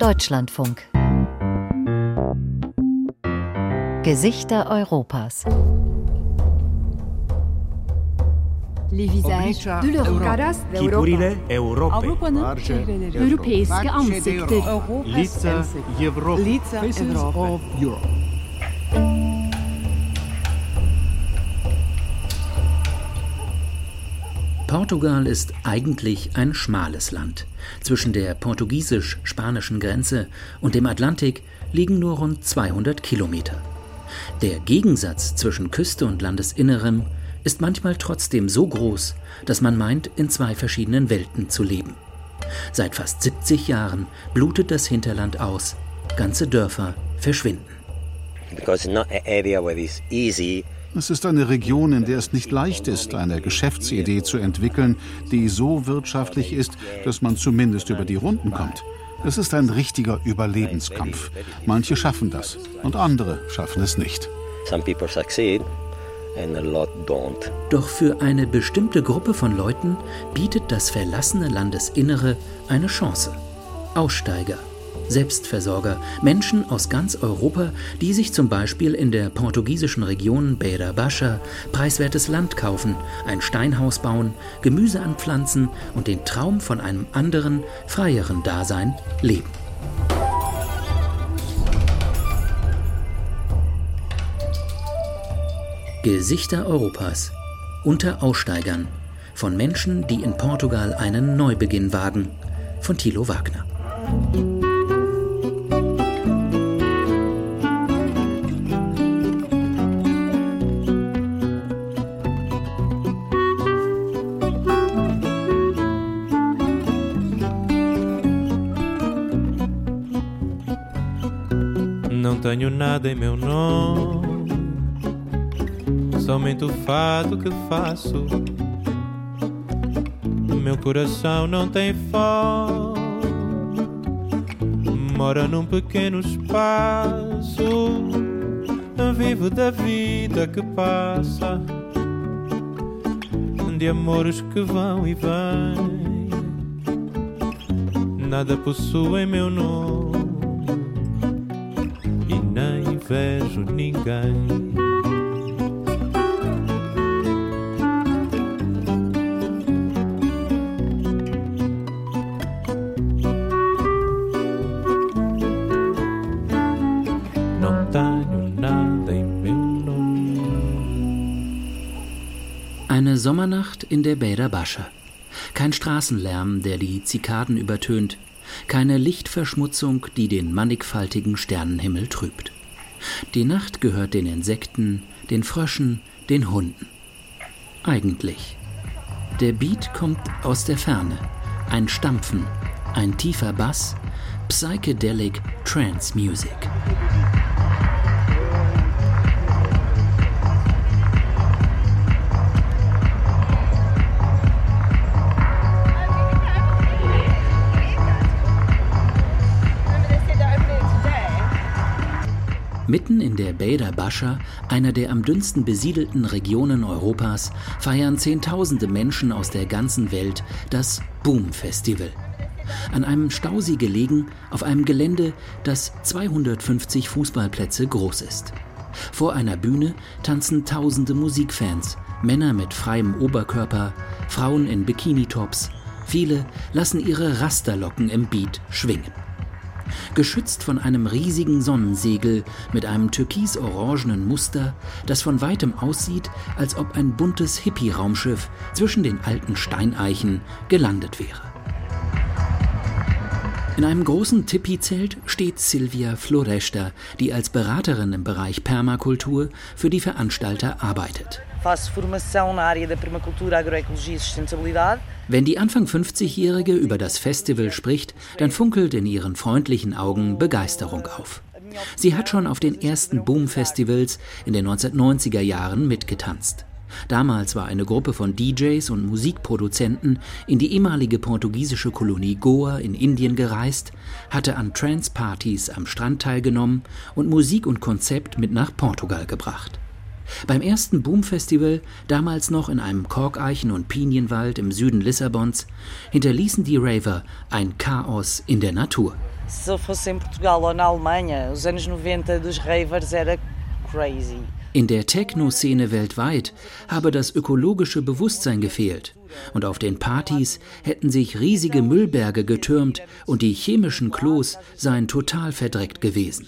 Deutschlandfunk. Gesichter Europas. les visages de l'Europe. Chipurile Europei. Europeiske ansikter. Lica Europei. Lica Europe. Portugal ist eigentlich ein schmales Land. Zwischen der portugiesisch-spanischen Grenze und dem Atlantik liegen nur rund 200 Kilometer. Der Gegensatz zwischen Küste und Landesinneren ist manchmal trotzdem so groß, dass man meint, in zwei verschiedenen Welten zu leben. Seit fast 70 Jahren blutet das Hinterland aus. Ganze Dörfer verschwinden. because not an area where it's easy Es ist eine Region, in der es nicht leicht ist, eine Geschäftsidee zu entwickeln, die so wirtschaftlich ist, dass man zumindest über die Runden kommt. Es ist ein richtiger Überlebenskampf. Manche schaffen das und andere schaffen es nicht. some people succeed and a lot don't Doch für eine bestimmte Gruppe von Leuten bietet das verlassene Landesinnere eine Chance. Aussteiger, Selbstversorger, Menschen aus ganz Europa, die sich zum Beispiel in der portugiesischen Region Beira Baixa preiswertes Land kaufen, ein Steinhaus bauen, Gemüse anpflanzen und den Traum von einem anderen, freieren Dasein leben. Gesichter Europas unter Aussteigern von Menschen, die in Portugal einen Neubeginn wagen, von Thilo Wagner. Tenho nada em meu nome, somente o fato que faço. Meu coração não tem fome, mora num pequeno espaço. Vivo da vida que passa, de amores que vão e vêm. Nada possuo em meu nome vejo ninguém. Eine Sommernacht in der Bäder Bascha. Kein Straßenlärm, der die Zikaden übertönt. Keine Lichtverschmutzung, die den mannigfaltigen Sternenhimmel trübt. Die Nacht gehört den Insekten, den Fröschen, den Hunden. Eigentlich. Der Beat kommt aus der Ferne. Ein Stampfen, ein tiefer Bass, Psychedelic Trance Music. Mitten in der Beider Bascha, einer der am dünnsten besiedelten Regionen Europas, feiern Zehntausende Menschen aus der ganzen Welt das Boom Festival. An einem Stausee gelegen, auf einem Gelände, das 250 Fußballplätze groß ist. Vor einer Bühne tanzen tausende Musikfans, Männer mit freiem Oberkörper, Frauen in Bikinitops. Viele lassen ihre Rasterlocken im Beat schwingen. Geschützt von einem riesigen Sonnensegel mit einem türkis-orangenen Muster, das von weitem aussieht, als ob ein buntes Hippie-Raumschiff zwischen den alten Steineichen gelandet wäre. In einem großen Tipi-Zelt steht Silvia Floresta, die als Beraterin im Bereich Permakultur für die Veranstalter arbeitet. Faço formação na área da permacultura, agroecologia e sustentabilidade. Wenn die Anfang 50-Jährige über das Festival spricht, dann funkelt in ihren freundlichen Augen Begeisterung auf. Sie hat schon auf den ersten Boom-Festivals in den 1990er Jahren mitgetanzt. Damals war eine Gruppe von DJs und Musikproduzenten in die ehemalige portugiesische Kolonie Goa in Indien gereist, hatte an Trance-Partys am Strand teilgenommen und Musik und Konzept mit nach Portugal gebracht. Beim ersten Boom-Festival, damals noch in einem Korkeichen- und Pinienwald im Süden Lissabons, hinterließen die Raver ein Chaos in der Natur. Se fosse em Portugal ou na Alemanha, os anos 90 dos ravers era crazy. In der Techno-Szene weltweit habe das ökologische Bewusstsein gefehlt. Und auf den Partys hätten sich riesige Müllberge getürmt und die chemischen Klos seien total verdreckt gewesen.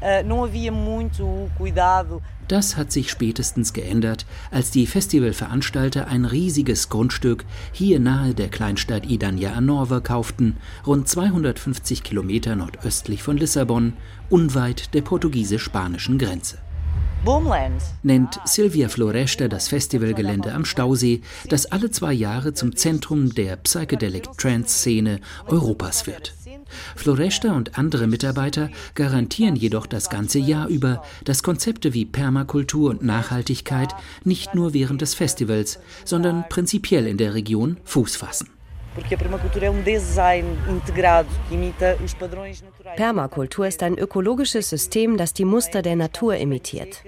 Eh, das hat sich spätestens geändert, als die Festivalveranstalter ein riesiges Grundstück hier nahe der Kleinstadt Idania Anorva kauften, rund 250 Kilometer nordöstlich von Lissabon, unweit der portugiesisch-spanischen Grenze. Boomland nennt Silvia Floresta das Festivalgelände am Stausee, das alle zwei Jahre zum Zentrum der Psychedelic Trance-Szene Europas wird. Floresta und andere Mitarbeiter garantieren jedoch das ganze Jahr über, dass Konzepte wie Permakultur und Nachhaltigkeit nicht nur während des Festivals, sondern prinzipiell in der Region Fuß fassen. Permakultur ist ein ökologisches System, das die Muster der Natur imitiert.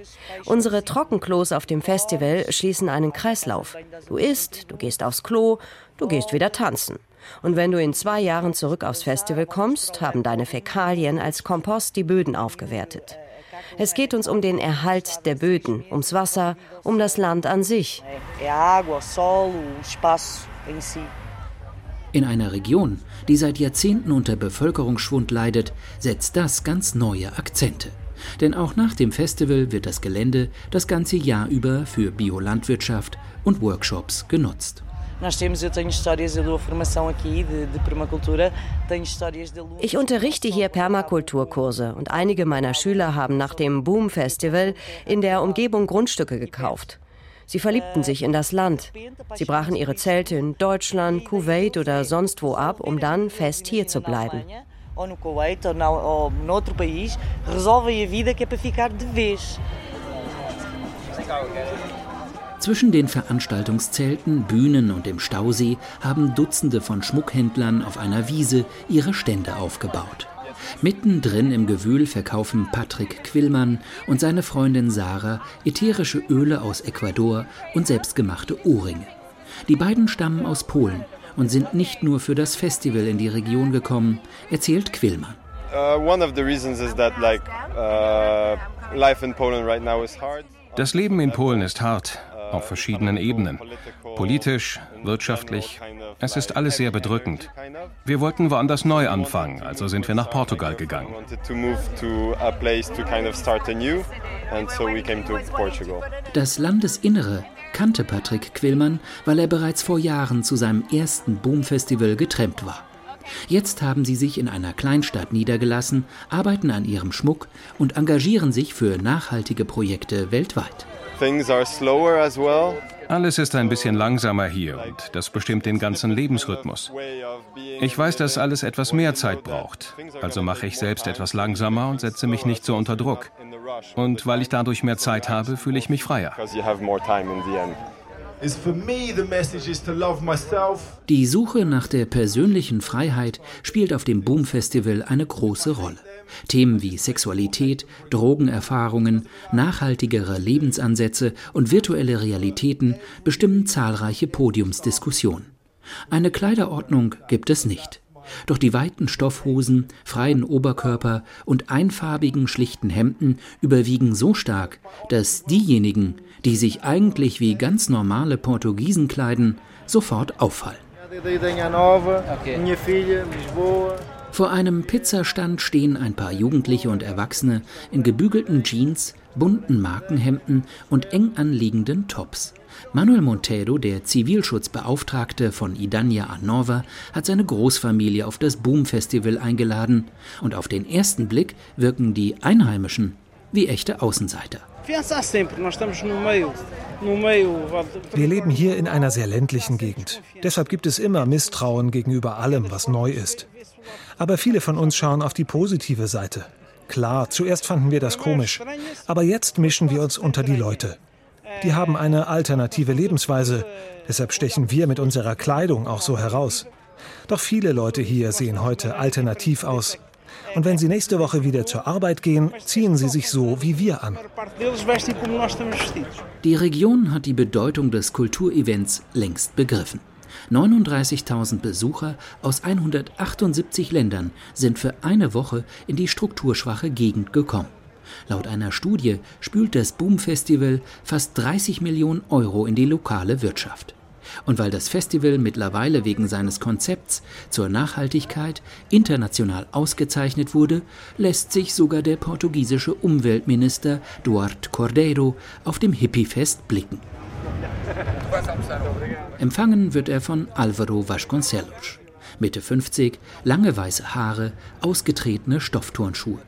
Unsere Trockenklos auf dem Festival schließen einen Kreislauf. Du isst, du gehst aufs Klo, du gehst wieder tanzen. Und wenn du in zwei Jahren zurück aufs Festival kommst, haben deine Fäkalien als Kompost die Böden aufgewertet. Es geht uns um den Erhalt der Böden, ums Wasser, um das Land an sich. In einer Region, die seit Jahrzehnten unter Bevölkerungsschwund leidet, setzt das ganz neue Akzente. Denn auch nach dem Festival wird das Gelände das ganze Jahr über für Biolandwirtschaft und Workshops genutzt. Ich unterrichte hier Permakulturkurse und einige meiner Schüler haben nach dem Boom Festival in der Umgebung Grundstücke gekauft. Sie verliebten sich in das Land. Sie brachen ihre Zelte in Deutschland, Kuwait oder sonst wo ab, um dann fest hier zu bleiben. Ou no Kuwait ou, ou noutro país, resolvem a vida que é para ficar de vez. Zwischen den Veranstaltungszelten, Bühnen und dem Stausee haben Dutzende von Schmuckhändlern auf einer Wiese ihre Stände aufgebaut. Mittendrin im Gewühl verkaufen Patrick Quillmann und seine Freundin Sarah ätherische Öle aus Ecuador und selbstgemachte Ohrringe. Die beiden stammen aus Polen und sind nicht nur für das Festival in die Region gekommen, erzählt Quillmann. Uh, uh. Das Leben in Polen ist hart auf verschiedenen Ebenen. Politisch, wirtschaftlich. Es ist alles sehr bedrückend. Wir wollten woanders neu anfangen, also sind wir nach Portugal gegangen. Das Landesinnere kannte Patrick Quillmann, weil er bereits vor Jahren zu seinem ersten Boom-Festival getrennt war. Jetzt haben sie sich in einer Kleinstadt niedergelassen, arbeiten an ihrem Schmuck und engagieren sich für nachhaltige Projekte weltweit. Alles ist ein bisschen langsamer hier und das bestimmt den ganzen Lebensrhythmus. Ich weiß, dass alles etwas mehr Zeit braucht, also mache ich selbst etwas langsamer und setze mich nicht so unter Druck. Und weil ich dadurch mehr Zeit habe, fühle ich mich freier. Die Suche nach der persönlichen Freiheit spielt auf dem Boom Festival eine große Rolle. Themen wie Sexualität, Drogenerfahrungen, nachhaltigere Lebensansätze und virtuelle Realitäten bestimmen zahlreiche Podiumsdiskussionen. Eine Kleiderordnung gibt es nicht. Doch die weiten Stoffhosen, freien Oberkörper und einfarbigen schlichten Hemden überwiegen so stark, dass diejenigen, die sich eigentlich wie ganz normale Portugiesen kleiden, sofort auffallen. Vor einem Pizzastand stehen ein paar Jugendliche und Erwachsene in gebügelten Jeans, bunten Markenhemden und eng anliegenden Tops. Manuel Monteiro, der Zivilschutzbeauftragte von Idania Anova, hat seine Großfamilie auf das Boom Festival eingeladen und auf den ersten Blick wirken die Einheimischen wie echte Außenseiter. Wir leben hier in einer sehr ländlichen Gegend. Deshalb gibt es immer Misstrauen gegenüber allem, was neu ist. Aber viele von uns schauen auf die positive Seite. Klar, zuerst fanden wir das komisch, aber jetzt mischen wir uns unter die Leute. Die haben eine alternative Lebensweise, deshalb stechen wir mit unserer Kleidung auch so heraus. Doch viele Leute hier sehen heute alternativ aus. Und wenn sie nächste Woche wieder zur Arbeit gehen, ziehen sie sich so wie wir an. Die Region hat die Bedeutung des Kulturevents längst begriffen. 39.000 Besucher aus 178 Ländern sind für eine Woche in die strukturschwache Gegend gekommen. Laut einer Studie spült das Boom Festival fast 30 Millionen Euro in die lokale Wirtschaft. Und weil das Festival mittlerweile wegen seines Konzepts zur Nachhaltigkeit international ausgezeichnet wurde, lässt sich sogar der portugiesische Umweltminister Duarte Cordeiro auf dem Hippiefest blicken. Empfangen wird er von Alvaro Vasconcelos. Mitte 50, lange weiße Haare, ausgetretene Stoffturnschuhe.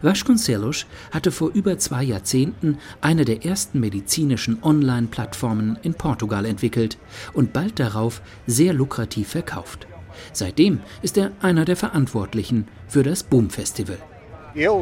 Vasconcelos hatte vor über zwei Jahrzehnten eine der ersten medizinischen Online-Plattformen in Portugal entwickelt und bald darauf sehr lukrativ verkauft. Seitdem ist er einer der Verantwortlichen für das Boom Festival. Wir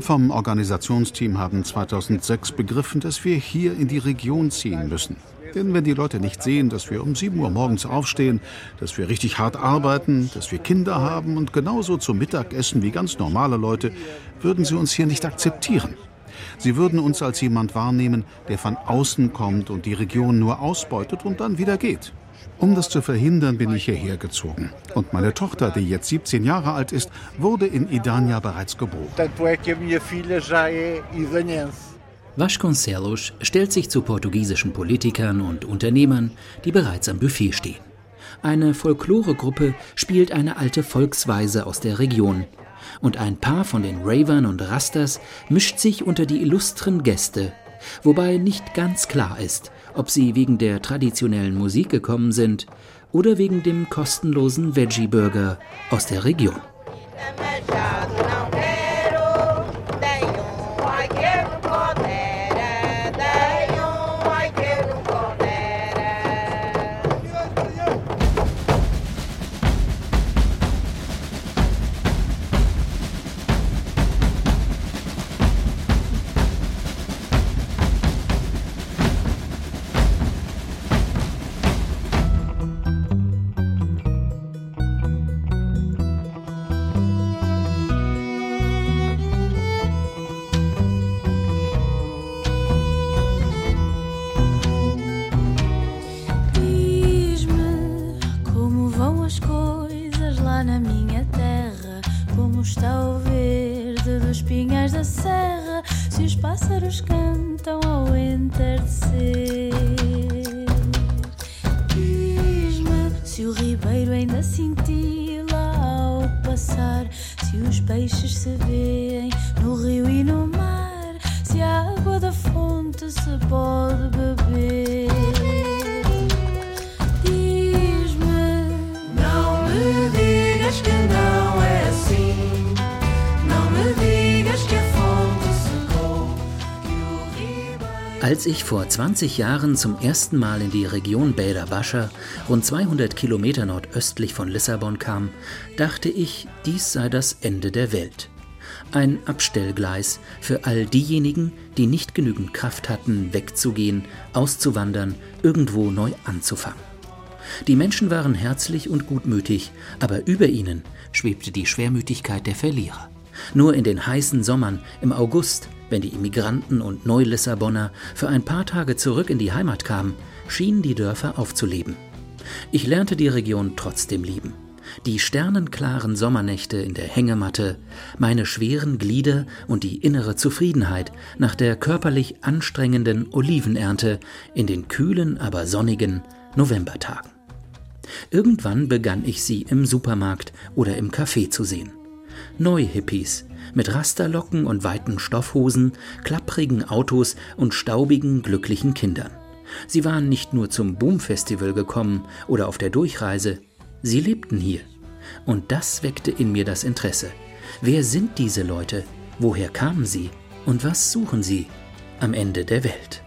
vom Organisationsteam haben 2006 begriffen, dass wir hier in die Region ziehen müssen. Denn wenn die Leute nicht sehen, dass wir um 7 Uhr morgens aufstehen, dass wir richtig hart arbeiten, dass wir Kinder haben und genauso zum Mittag essen wie ganz normale Leute, würden sie uns hier nicht akzeptieren. Sie würden uns als jemand wahrnehmen, der von außen kommt und die Region nur ausbeutet und dann wieder geht. Um das zu verhindern, bin ich hierher gezogen. Und meine Tochter, die jetzt 17 Jahre alt ist, wurde in Idania bereits geboren. Vasconcelos stellt sich zu portugiesischen Politikern und Unternehmern, die bereits am Buffet stehen. Eine Folkloregruppe spielt eine alte Volksweise aus der Region. Und ein paar von den Ravern und Rastas mischt sich unter die illustren Gäste, wobei nicht ganz klar ist, ob sie wegen der traditionellen Musik gekommen sind oder wegen dem kostenlosen Veggie-Burger aus der Region. Ich vor 20 Jahren zum ersten Mal in die Region Beira Bascha, rund 200 Kilometer nordöstlich von Lissabon kam, dachte ich, dies sei das Ende der Welt. Ein Abstellgleis für all diejenigen, die nicht genügend Kraft hatten, wegzugehen, auszuwandern, irgendwo neu anzufangen. Die Menschen waren herzlich und gutmütig, aber über ihnen schwebte die Schwermütigkeit der Verlierer. Nur in den heißen Sommern, im August, wenn die Immigranten und Neulissabonner für ein paar Tage zurück in die Heimat kamen, schienen die Dörfer aufzuleben. Ich lernte die Region trotzdem lieben. Die sternenklaren Sommernächte in der Hängematte, meine schweren Glieder und die innere Zufriedenheit nach der körperlich anstrengenden Olivenernte in den kühlen, aber sonnigen Novembertagen. Irgendwann begann ich sie im Supermarkt oder im Café zu sehen. Neu-Hippies mit Rasterlocken und weiten Stoffhosen, klapprigen Autos und staubigen, glücklichen Kindern. Sie waren nicht nur zum Boom-Festival gekommen oder auf der Durchreise, sie lebten hier. Und das weckte in mir das Interesse. Wer sind diese Leute? Woher kamen sie? Und was suchen sie am Ende der Welt?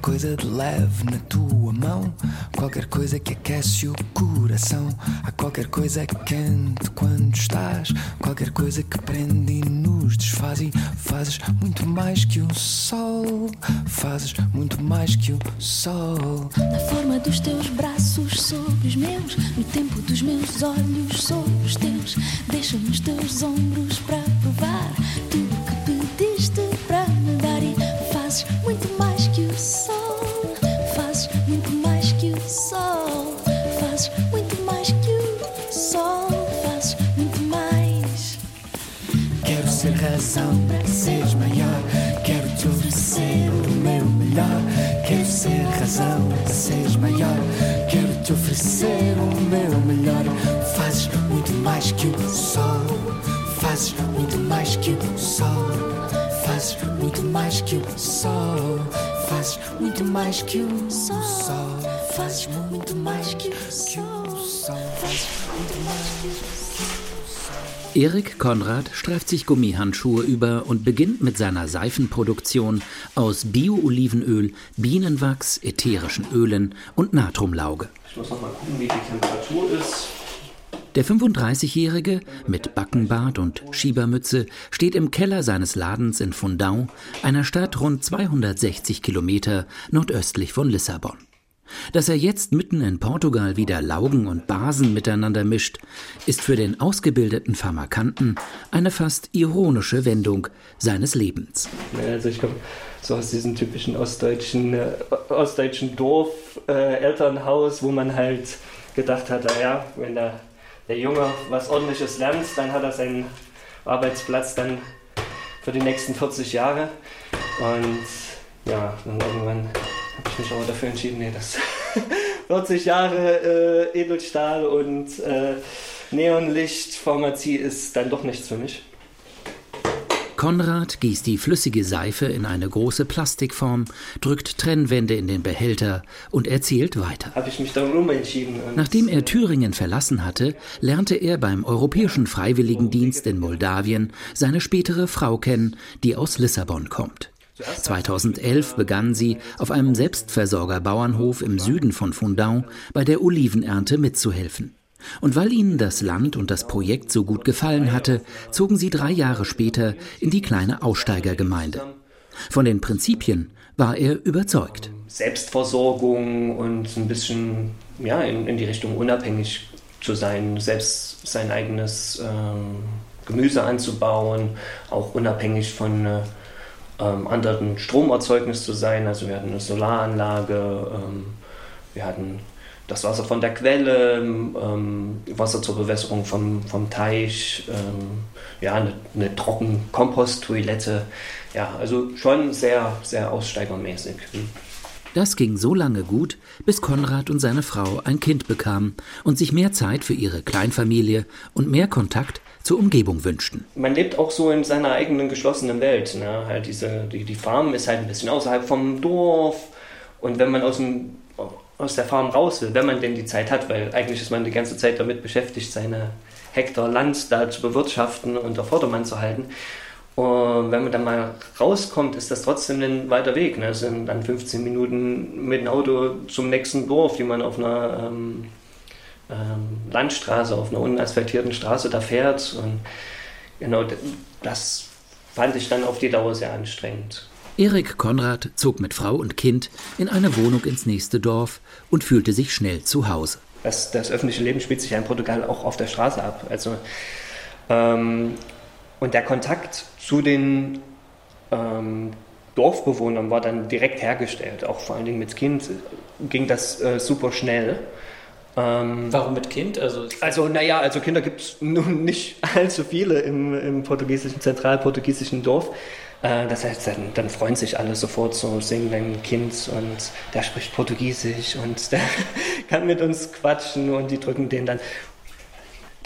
Coisa de leve na tua mão, qualquer coisa que aquece o coração. Há qualquer coisa quente quando estás, qualquer coisa que prende e nos desfaz. E fazes muito mais que o sol, fazes muito mais que o sol. Na forma dos teus braços sobre os meus, no tempo dos meus olhos sobre os teus, deixa-me os teus ombros para atenção para seres maior. Quero te oferecer o meu melhor. Quero ser razão para seres maior. Quero te oferecer o meu melhor. Fazes muito mais que o sol. Fazes muito mais que o sol. Fazes muito mais que o sol. Fazes muito mais que o sol. Fazes muito mais que o sol. Fazes muito mais que o sol. Erik Konrad streift sich Gummihandschuhe über und beginnt mit seiner Seifenproduktion aus Bio-Olivenöl, Bienenwachs, ätherischen Ölen und Natriumlauge. Ich muss noch mal gucken, wie die Temperatur ist. Der 35-Jährige mit Backenbart und Schiebermütze steht im Keller seines Ladens in Fundão, einer Stadt rund 260 Kilometer nordöstlich von Lissabon. Dass er jetzt mitten in Portugal wieder Laugen und Basen miteinander mischt, ist für den ausgebildeten Pharmakanten eine fast ironische Wendung seines Lebens. Also ich komme so aus diesem typischen ostdeutschen, äh, ostdeutschen Dorf, äh, Elternhaus, wo man halt gedacht hat, naja, wenn der, der Junge was ordentliches lernt, dann hat er seinen Arbeitsplatz dann für die nächsten 40 Jahre. Und ja, dann irgendwann habe ich mich aber dafür entschieden, nee, das 40 Jahre äh, Edelstahl und äh, Neonlicht-Pharmazie ist dann doch nichts für mich. Konrad gießt die flüssige Seife in eine große Plastikform, drückt Trennwände in den Behälter und erzählt weiter. Habe ich mich dann umentschieden. Nachdem er Thüringen verlassen hatte, lernte er beim Europäischen Freiwilligendienst in Moldawien seine spätere Frau kennen, die aus Lissabon kommt. 2011 begann sie, auf einem Selbstversorgerbauernhof im Süden von Fundão bei der Olivenernte mitzuhelfen. Und weil ihnen das Land und das Projekt so gut gefallen hatte, zogen sie drei Jahre später in die kleine Aussteigergemeinde. Von den Prinzipien war er überzeugt. Selbstversorgung und ein bisschen ja, in, in die Richtung unabhängig zu sein, selbst sein eigenes ähm, Gemüse anzubauen, auch unabhängig von äh, ähm, anderen Stromerzeugnis zu sein. Also wir hatten eine Solaranlage, ähm, wir hatten das Wasser von der Quelle, ähm, Wasser zur Bewässerung vom, vom Teich, ähm, ja, eine, eine Trockenkomposttoilette. Ja, also schon sehr, sehr aussteigermäßig. Hm. Das ging so lange gut, bis Konrad und seine Frau ein Kind bekamen und sich mehr Zeit für ihre Kleinfamilie und mehr Kontakt zur Umgebung wünschten. Man lebt auch so in seiner eigenen geschlossenen Welt. Ne? Halt diese, die, die Farm ist halt ein bisschen außerhalb vom Dorf. Und wenn man aus, dem, aus der Farm raus will, wenn man denn die Zeit hat, weil eigentlich ist man die ganze Zeit damit beschäftigt, seine Hektar Land da zu bewirtschaften und auf Vordermann zu halten. Und wenn man dann mal rauskommt, ist das trotzdem ein weiter Weg. Ne? Es sind dann 15 Minuten mit dem Auto zum nächsten Dorf, die man auf einer ähm, ähm, Landstraße, auf einer unasphaltierten Straße da fährt. Und genau das fand ich dann auf die Dauer sehr anstrengend. Erik Konrad zog mit Frau und Kind in eine Wohnung ins nächste Dorf und fühlte sich schnell zu Hause. Das, das öffentliche Leben spielt sich ja in Portugal auch auf der Straße ab. Also, ähm, und der Kontakt zu den ähm, Dorfbewohnern war dann direkt hergestellt. Auch vor allen Dingen mit Kind ging das äh, super schnell. Ähm, Warum mit Kind? Also, also naja, also Kinder gibt es nun nicht allzu viele im, im portugiesischen, zentralportugiesischen Dorf. Äh, das heißt, dann, dann, freuen sich alle sofort so, singen ein Kind und der spricht Portugiesisch und der kann mit uns quatschen und die drücken den dann.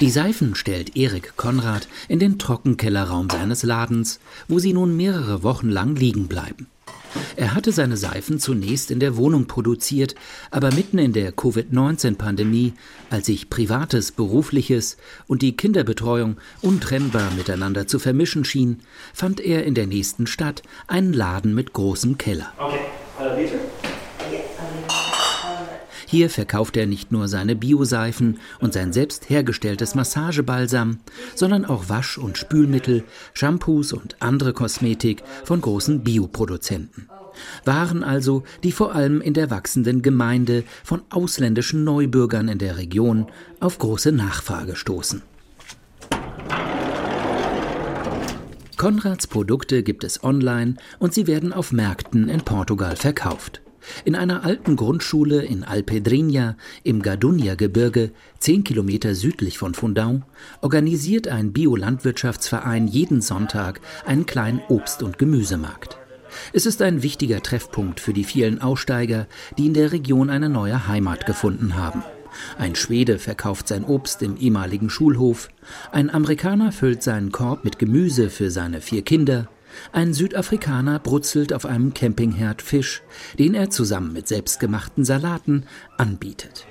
Die Seifen stellt Erik Konrad in den Trockenkellerraum seines Ladens, wo sie nun mehrere Wochen lang liegen bleiben. Er hatte seine Seifen zunächst in der Wohnung produziert, aber mitten in der Covid-19-Pandemie, als sich Privates, Berufliches und die Kinderbetreuung untrennbar miteinander zu vermischen schien, fand er in der nächsten Stadt einen Laden mit großem Keller. Okay. Hier verkauft er nicht nur seine Bioseifen und sein selbst hergestelltes Massagebalsam, sondern auch Wasch- und Spülmittel, Shampoos und andere Kosmetik von großen Bioproduzenten. Waren also, die vor allem in der wachsenden Gemeinde von ausländischen Neubürgern in der Region auf große Nachfrage stoßen. Konrads Produkte gibt es online und sie werden auf Märkten in Portugal verkauft. In einer alten Grundschule in Alpedrinha im Gadunia-Gebirge, zehn Kilometer südlich von Fundão, organisiert ein Biolandwirtschaftsverein jeden Sonntag einen kleinen Obst- und Gemüsemarkt. Es ist ein wichtiger Treffpunkt für die vielen Aussteiger, die in der Region eine neue Heimat gefunden haben Ein Schwede verkauft sein Obst im ehemaligen Schulhof. Ein Amerikaner füllt seinen Korb mit Gemüse für seine vier Kinder. Ein Südafrikaner brutzelt auf einem Campingherd Fisch, den er zusammen mit selbstgemachten Salaten anbietet.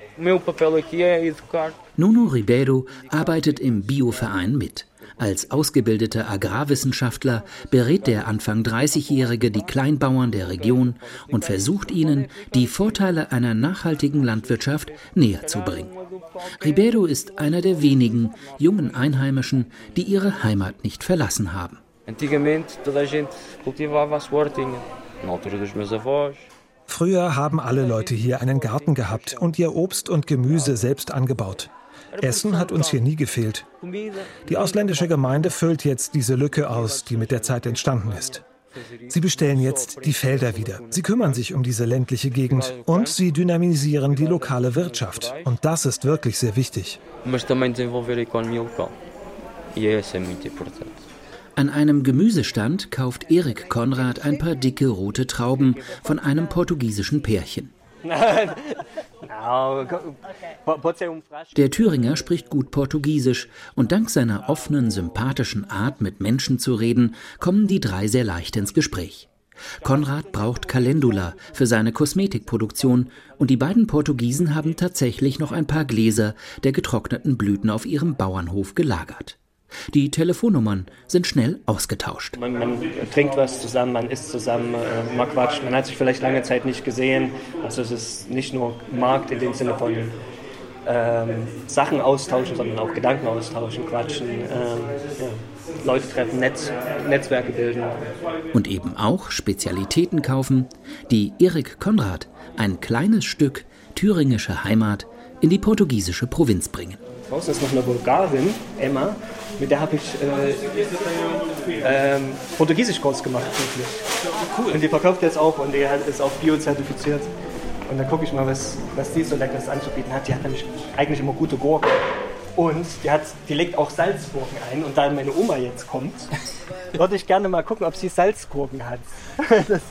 Nuno Ribeiro arbeitet im Bioverein mit. Als ausgebildeter Agrarwissenschaftler berät der Anfang 30-Jährige die Kleinbauern der Region und versucht ihnen, die Vorteile einer nachhaltigen Landwirtschaft näher zu bringen. Ribeiro ist einer der wenigen jungen Einheimischen, die ihre Heimat nicht verlassen haben. Früher haben alle Leute hier einen Garten gehabt und ihr Obst und Gemüse selbst angebaut. Essen hat uns hier nie gefehlt. Die ausländische Gemeinde füllt jetzt diese Lücke aus, die mit der Zeit entstanden ist. Sie bestellen jetzt die Felder wieder. Sie kümmern sich um diese ländliche Gegend und sie dynamisieren die lokale Wirtschaft. Und das ist wirklich sehr wichtig. An einem Gemüsestand kauft Erik Konrad ein paar dicke rote Trauben von einem portugiesischen Pärchen. Der Thüringer spricht gut Portugiesisch und dank seiner offenen, sympathischen Art, mit Menschen zu reden, kommen die drei sehr leicht ins Gespräch. Konrad braucht Calendula für seine Kosmetikproduktion und die beiden Portugiesen haben tatsächlich noch ein paar Gläser der getrockneten Blüten auf ihrem Bauernhof gelagert. Die Telefonnummern sind schnell ausgetauscht. Man, man trinkt was zusammen, man isst zusammen, äh, man quatscht, man hat sich vielleicht lange Zeit nicht gesehen. Also es ist nicht nur Markt in dem Sinne von ähm, Sachen austauschen, sondern auch Gedanken austauschen, quatschen, ähm, ja, Leute treffen, Netz, Netzwerke bilden. Und eben auch Spezialitäten kaufen, die Erik Konrad, ein kleines Stück thüringische Heimat, in die portugiesische Provinz bringen. Draußen ist noch eine Bulgarin, Emma, mit der habe ich äh, ähm, Portugiesisch-Kurs gemacht. Wirklich. Cool. Und die verkauft jetzt auch und die ist auch bio-zertifiziert. Und dann gucke ich mal, was, was die so leckeres anzubieten hat. Die hat nämlich eigentlich immer gute Gurken. Und die, hat, die legt auch Salzgurken ein. Und da meine Oma jetzt kommt, würde ich gerne mal gucken, ob sie Salzgurken hat. Das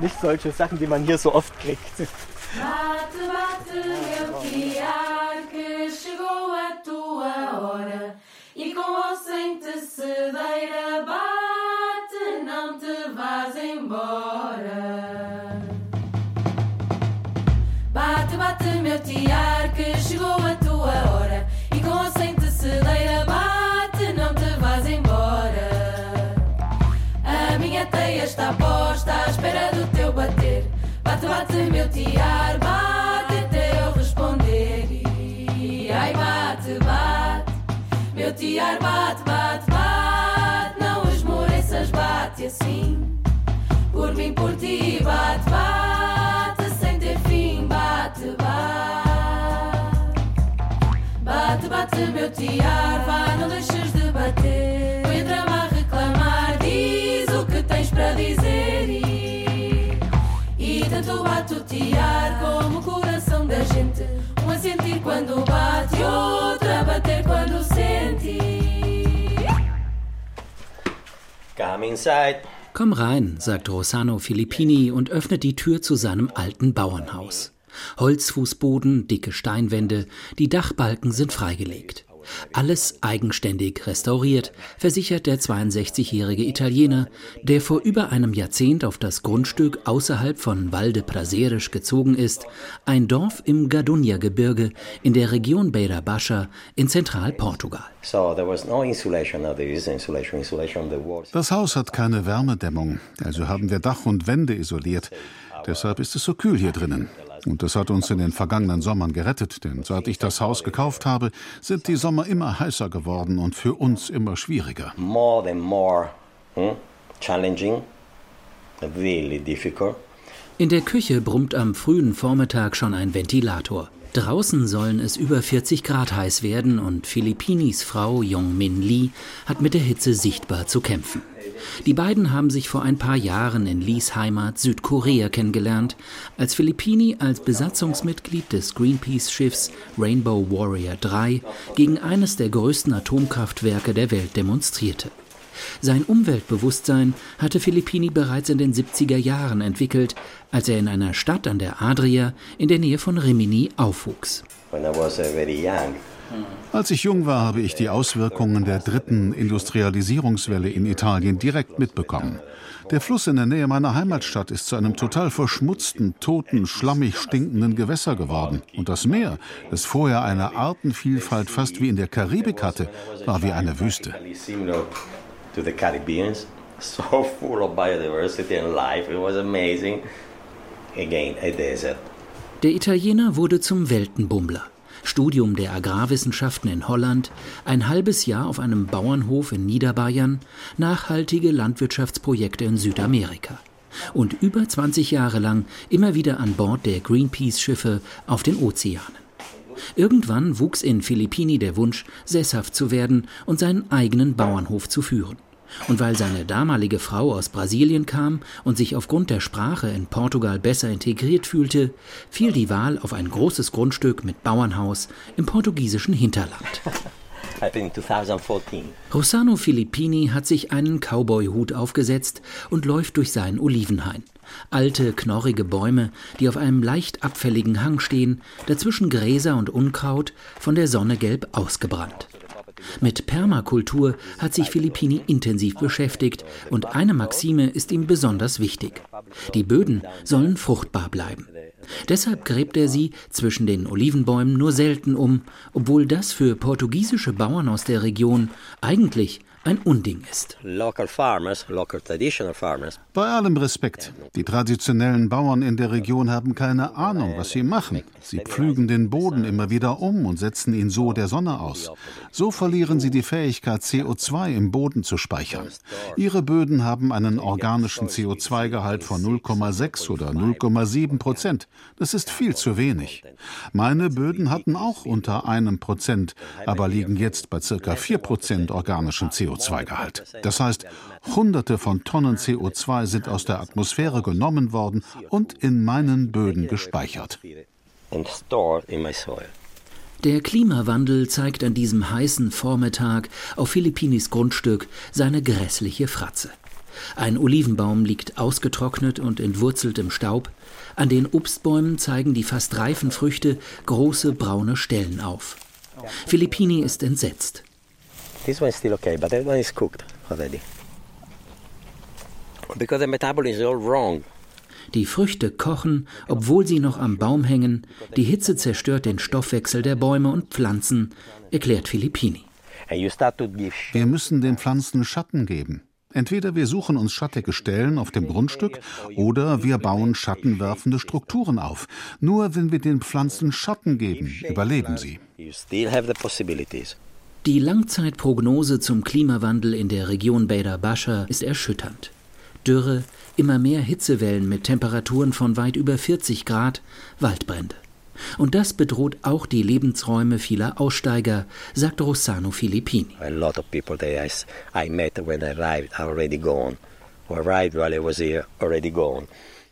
nicht solche Sachen, die man hier so oft kriegt. Bate, bate, meu piar, que chegou a tua hora. E com ou sem tecedeira, bate, não te vás embora. Bate, bate, meu tiar, que chegou a tua hora. E com ou sem tecedeira, bate, não te vás embora. A minha teia está posta à espera do teu bater. Bate, bate, meu tiar, bate tiar, bate, bate, bate. Não esmoreças, bate assim. Por mim, por ti, bate, bate, sem ter fim, bate, bate. Bate, bate, meu tiar, vai, não deixes de bater. Não entra-me a reclamar, diz o que tens para dizer. E, e tanto batutear como o coração da gente. Um a sentir quando bate, outro a bater quando sente. Come inside. Komm rein, sagt Rossano Filippini und öffnet die Tür zu seinem alten Bauernhaus. Holzfußboden, dicke Steinwände, die Dachbalken sind freigelegt. Alles eigenständig restauriert, versichert der 62-jährige Italiener, der vor über einem Jahrzehnt auf das Grundstück außerhalb von Valde Prazeres gezogen ist, ein Dorf im Gadunja-Gebirge in der Region Beira Baixa in Zentralportugal. So there was no insulation. Now there is insulation. Insulation on the walls. Das Haus hat keine Wärmedämmung, also haben wir Dach und Wände isoliert. Deshalb ist es so kühl hier drinnen. Und das hat uns in den vergangenen Sommern gerettet, denn seit ich das Haus gekauft habe, sind die Sommer immer heißer geworden und für uns immer schwieriger. More than more hmm, challenging, really difficult. In der Küche brummt am frühen Vormittag schon ein Ventilator. Draußen sollen es über 40 Grad heiß werden und Philippinis Frau Yong Min Lee hat mit der Hitze sichtbar zu kämpfen. Die beiden haben sich vor ein paar Jahren in Lees Heimat Südkorea kennengelernt, als Filippini als Besatzungsmitglied des Greenpeace-Schiffs Rainbow Warrior 3 gegen eines der größten Atomkraftwerke der Welt demonstrierte. Sein Umweltbewusstsein hatte Filippini bereits in den 70er Jahren entwickelt, als er in einer Stadt an der Adria in der Nähe von Rimini aufwuchs. Als ich jung war, habe ich die Auswirkungen der dritten Industrialisierungswelle in Italien direkt mitbekommen. Der Fluss in der Nähe meiner Heimatstadt ist zu einem total verschmutzten, toten, schlammig stinkenden Gewässer geworden. Und das Meer, das vorher eine Artenvielfalt fast wie in der Karibik hatte, war wie eine Wüste. So full of biodiversity and life. It was amazing. Again, a desert. Der Italiener wurde zum Weltenbummler. Studium der Agrarwissenschaften in Holland, ein halbes Jahr auf einem Bauernhof in Niederbayern, nachhaltige Landwirtschaftsprojekte in Südamerika. Und über 20 Jahre lang immer wieder an Bord der Greenpeace-Schiffe auf den Ozeanen. Irgendwann wuchs in Philippini der Wunsch, sesshaft zu werden und seinen eigenen Bauernhof zu führen. Und weil seine damalige Frau aus Brasilien kam und sich aufgrund der Sprache in Portugal besser integriert fühlte, fiel die Wahl auf ein großes Grundstück mit Bauernhaus im portugiesischen Hinterland. Rossano Filippini hat sich einen Cowboy-Hut aufgesetzt und läuft durch seinen Olivenhain. Alte, knorrige Bäume, die auf einem leicht abfälligen Hang stehen, dazwischen Gräser und Unkraut, von der Sonne gelb ausgebrannt. Mit Permakultur hat sich Filippini intensiv beschäftigt und eine Maxime ist ihm besonders wichtig. Die Böden sollen fruchtbar bleiben. Deshalb gräbt er sie zwischen den Olivenbäumen nur selten um, obwohl das für portugiesische Bauern aus der Region eigentlich ein Unding ist. Bei allem Respekt, die traditionellen Bauern in der Region haben keine Ahnung, was sie machen. Sie pflügen den Boden immer wieder um und setzen ihn so der Sonne aus. So verlieren sie die Fähigkeit, CO2 im Boden zu speichern. Ihre Böden haben einen organischen CO2-Gehalt von 0,6 oder 0,7 Prozent. Das ist viel zu wenig. Meine Böden hatten auch unter einem Prozent, aber liegen jetzt bei circa 4 Prozent organischen CO2-Gehalt. Das heißt, Hunderte von Tonnen CO2 sind aus der Atmosphäre genommen worden und in meinen Böden gespeichert. Der Klimawandel zeigt an diesem heißen Vormittag auf Philippinis Grundstück seine grässliche Fratze. Ein Olivenbaum liegt ausgetrocknet und entwurzelt im Staub. An den Obstbäumen zeigen die fast reifen Früchte große braune Stellen auf. Filippini ist entsetzt. This one is still okay, but that one is cooked already. Because the metabolism is all wrong. Die Früchte kochen, obwohl sie noch am Baum hängen. Die Hitze zerstört den Stoffwechsel der Bäume und Pflanzen, erklärt Filippini. Wir müssen den Pflanzen Schatten geben. Entweder wir suchen uns schattige Stellen auf dem Grundstück oder wir bauen schattenwerfende Strukturen auf. Nur wenn wir den Pflanzen Schatten geben, überleben sie. Die Langzeitprognose zum Klimawandel in der Region Beider Bascha ist erschütternd. Dürre, immer mehr Hitzewellen mit Temperaturen von weit über 40 Grad, Waldbrände. Und das bedroht auch die Lebensräume vieler Aussteiger, sagt Rossano Filippini. A lot of people that I, I met when I arrived are already gone. Who arrived while I was here already gone.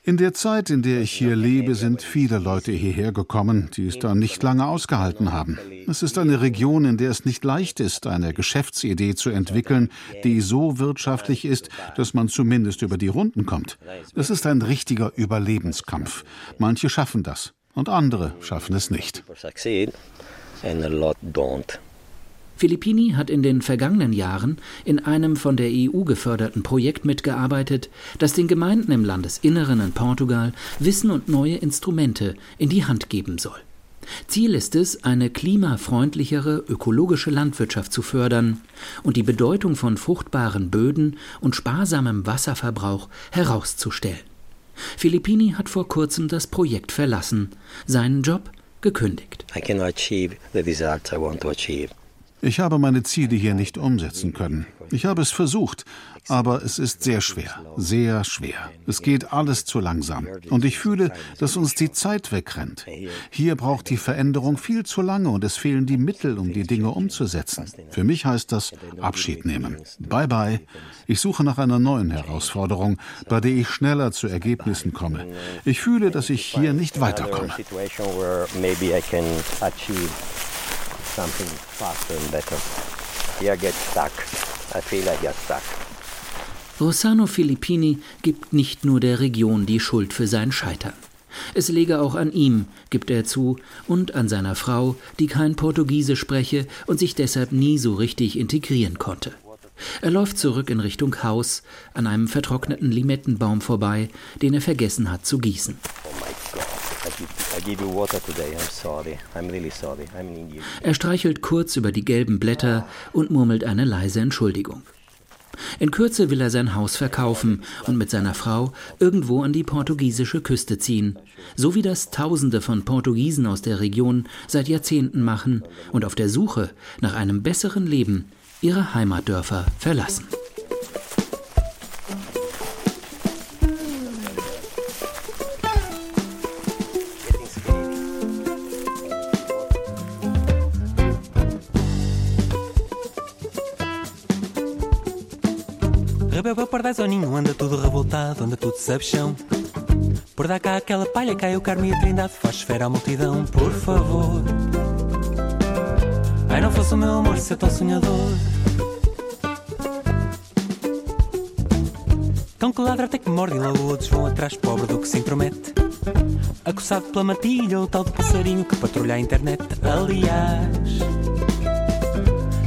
In der Zeit, in der ich hier lebe, sind viele Leute hierher gekommen, die es da nicht lange ausgehalten haben. Es ist eine Region, in der es nicht leicht ist, eine Geschäftsidee zu entwickeln, die so wirtschaftlich ist, dass man zumindest über die Runden kommt. Es ist ein richtiger Überlebenskampf. Manche schaffen das und andere schaffen es nicht. Filippini hat in den vergangenen Jahren in einem von der EU geförderten Projekt mitgearbeitet, das den Gemeinden im Landesinneren in Portugal Wissen und neue Instrumente in die Hand geben soll. Ziel ist es, eine klimafreundlichere ökologische Landwirtschaft zu fördern und die Bedeutung von fruchtbaren Böden und sparsamem Wasserverbrauch herauszustellen. Filippini hat vor kurzem das Projekt verlassen, seinen Job gekündigt. I cannot achieve the results I want to achieve. Ich habe meine Ziele hier nicht umsetzen können. Ich habe es versucht, aber es ist sehr schwer, sehr schwer. Es geht alles zu langsam. Und ich fühle, dass uns die Zeit wegrennt. Hier braucht die Veränderung viel zu lange und es fehlen die Mittel, um die Dinge umzusetzen. Für mich heißt das Abschied nehmen. Bye bye. Ich suche nach einer neuen Herausforderung, bei der ich schneller zu Ergebnissen komme. Ich fühle, dass ich hier nicht weiterkomme something faster and better. Here get stuck. I feel I got stuck. Rossano Filippini gibt nicht nur der Region die Schuld für sein Scheitern. Es lege auch an ihm, gibt er zu, und an seiner Frau, die kein Portugiesisch spreche und sich deshalb nie so richtig integrieren konnte. Er läuft zurück in Richtung Haus, an einem vertrockneten Limettenbaum vorbei, den er vergessen hat zu gießen. Er streichelt kurz über die gelben Blätter und murmelt eine leise Entschuldigung. In Kürze will er sein Haus verkaufen und mit seiner Frau irgendwo an die portugiesische Küste ziehen, so wie das Tausende von Portugiesen aus der Region seit Jahrzehnten machen und auf der Suche nach einem besseren Leben ihre Heimatdörfer verlassen. Tudo. Por dar cá aquela palha, cai o Carmo e a Trindade, faz esfera à multidão, por favor. Ai, não fosse o meu amor ser tão sonhador. Cão que ladra até que morde e logo outros vão atrás, pobre do que se intromete. Acossado pela matilha, o tal do passarinho que patrulha a internet. Aliás,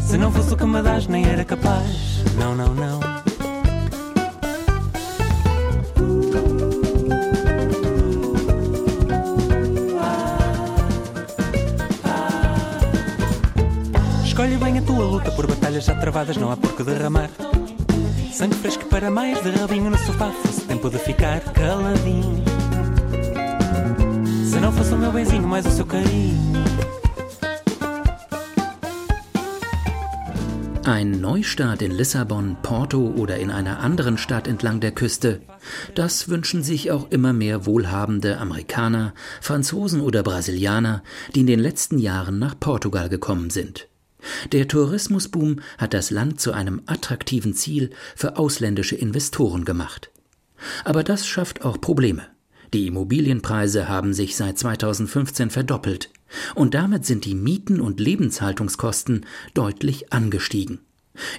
se não fosse o que me nem era capaz. Não, não, não. Batalhas já travadas, não há por derramar. Sangue fresco para mais de rabinho no sofá, fosse tempo de ficar caladinho. Se não fosse o meu benzinho, mais o seu carinho. Ein Neustart in Lissabon, Porto oder in einer anderen Stadt entlang der Küste, das wünschen sich auch immer mehr wohlhabende Amerikaner, Franzosen oder Brasilianer, die in den letzten Jahren nach Portugal gekommen sind. Der Tourismusboom hat das Land zu einem attraktiven Ziel für ausländische Investoren gemacht. Aber das schafft auch Probleme. Die Immobilienpreise haben sich seit 2015 verdoppelt und damit sind die Mieten und Lebenshaltungskosten deutlich angestiegen.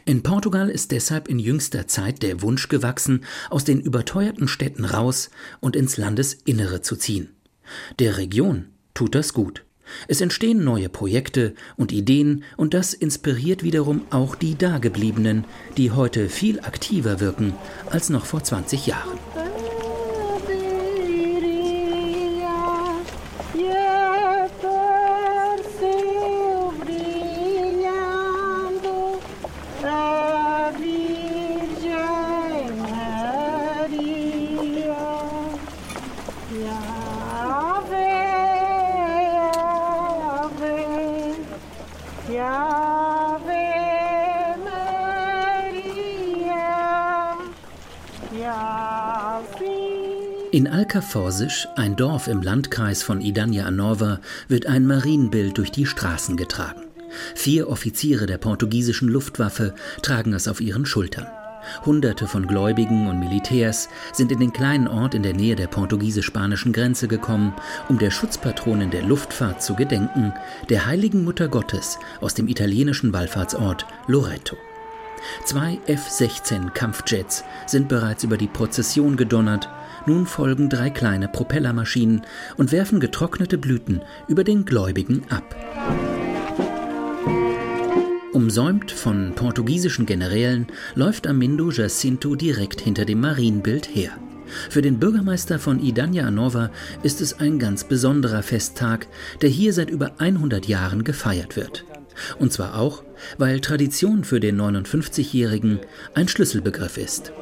In Portugal ist deshalb in jüngster Zeit der Wunsch gewachsen, aus den überteuerten Städten raus und ins Landesinnere zu ziehen. Der Region tut das gut. Es entstehen neue Projekte und Ideen und das inspiriert wiederum auch die Dagebliebenen, die heute viel aktiver wirken als noch vor 20 Jahren. In Alcaforsisch, ein Dorf im Landkreis von Idania Anova, wird ein Marienbild durch die Straßen getragen. Vier Offiziere der portugiesischen Luftwaffe tragen es auf ihren Schultern. Hunderte von Gläubigen und Militärs sind in den kleinen Ort in der Nähe der portugiesisch-spanischen Grenze gekommen, um der Schutzpatronin der Luftfahrt zu gedenken, der heiligen Mutter Gottes aus dem italienischen Wallfahrtsort Loreto. Zwei F-16 Kampfjets sind bereits über die Prozession gedonnert nun folgen drei kleine Propellermaschinen und werfen getrocknete Blüten über den Gläubigen ab. Umsäumt von portugiesischen Generälen läuft Amindo Jacinto direkt hinter dem Marienbild her. Für den Bürgermeister von Idania Nova ist es ein ganz besonderer Festtag, der hier seit über 100 Jahren gefeiert wird. Und zwar auch, weil Tradition für den 59-Jährigen ein Schlüsselbegriff ist.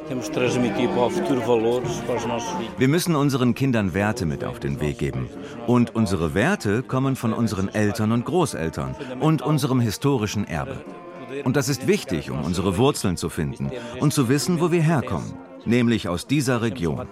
Wir müssen unseren Kindern Werte mit auf den Weg geben. Und unsere Werte kommen von unseren Eltern und Großeltern und unserem historischen Erbe. Und das ist wichtig, um unsere Wurzeln zu finden und zu wissen, wo wir herkommen, nämlich aus dieser Region.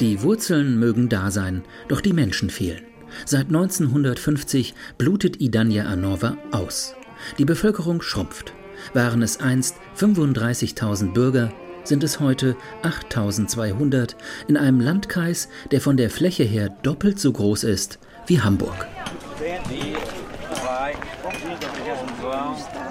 Die Wurzeln mögen da sein, doch die Menschen fehlen. Seit 1950 blutet Idania Anova aus. Die Bevölkerung schrumpft. Waren es einst 35.000 Bürger, sind es heute 8.200 in einem Landkreis, der von der Fläche her doppelt so groß ist wie Hamburg.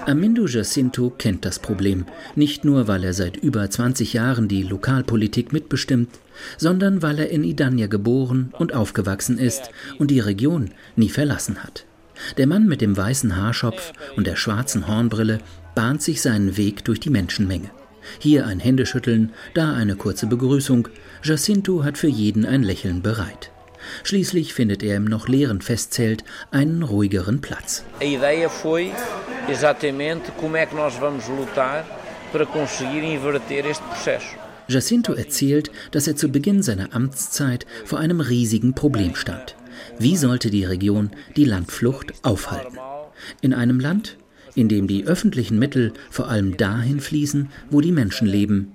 Amindo Jacinto kennt das Problem, nicht nur weil er seit über 20 Jahren die Lokalpolitik mitbestimmt, sondern weil er in Idania geboren und aufgewachsen ist und die Region nie verlassen hat. Der Mann mit dem weißen Haarschopf und der schwarzen Hornbrille bahnt sich seinen Weg durch die Menschenmenge. Hier ein Händeschütteln, da eine kurze Begrüßung. Jacinto hat für jeden ein Lächeln bereit. Schließlich findet er im noch leeren Festzelt einen ruhigeren Platz. Como é que nós vamos lutar para conseguir inverter este processo. Jacinto erzählt, dass er zu Beginn seiner Amtszeit vor einem riesigen Problem stand. Wie sollte die Region die Landflucht aufhalten? In einem Land, in dem die öffentlichen Mittel vor allem dahin fließen, wo die Menschen leben,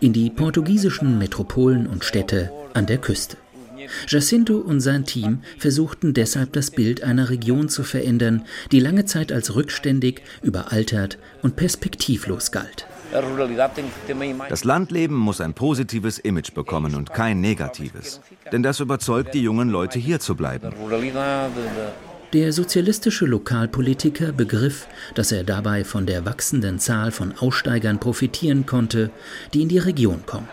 in die portugiesischen Metropolen und Städte an der Küste. Jacinto und sein Team versuchten deshalb das Bild einer Region zu verändern, die lange Zeit als rückständig, überaltert und perspektivlos galt. Das Landleben muss ein positives Image bekommen und kein negatives. Denn das überzeugt die jungen Leute, hier zu bleiben. Der sozialistische Lokalpolitiker begriff, dass er dabei von der wachsenden Zahl von Aussteigern profitieren konnte, die in die Region kommen.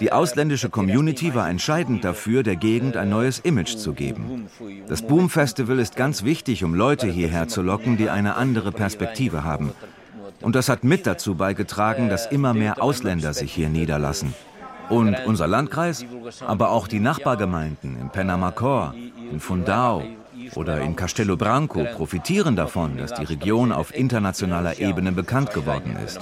Die ausländische Community war entscheidend dafür, der Gegend ein neues Image zu geben. Das Boom Festival ist ganz wichtig, um Leute hierher zu locken, die eine andere Perspektive haben. Und das hat mit dazu beigetragen, dass immer mehr Ausländer sich hier niederlassen. Und unser Landkreis, aber auch die Nachbargemeinden in Penamacor, in Fundao oder in Castelo Branco profitieren davon, dass die Region auf internationaler Ebene bekannt geworden ist.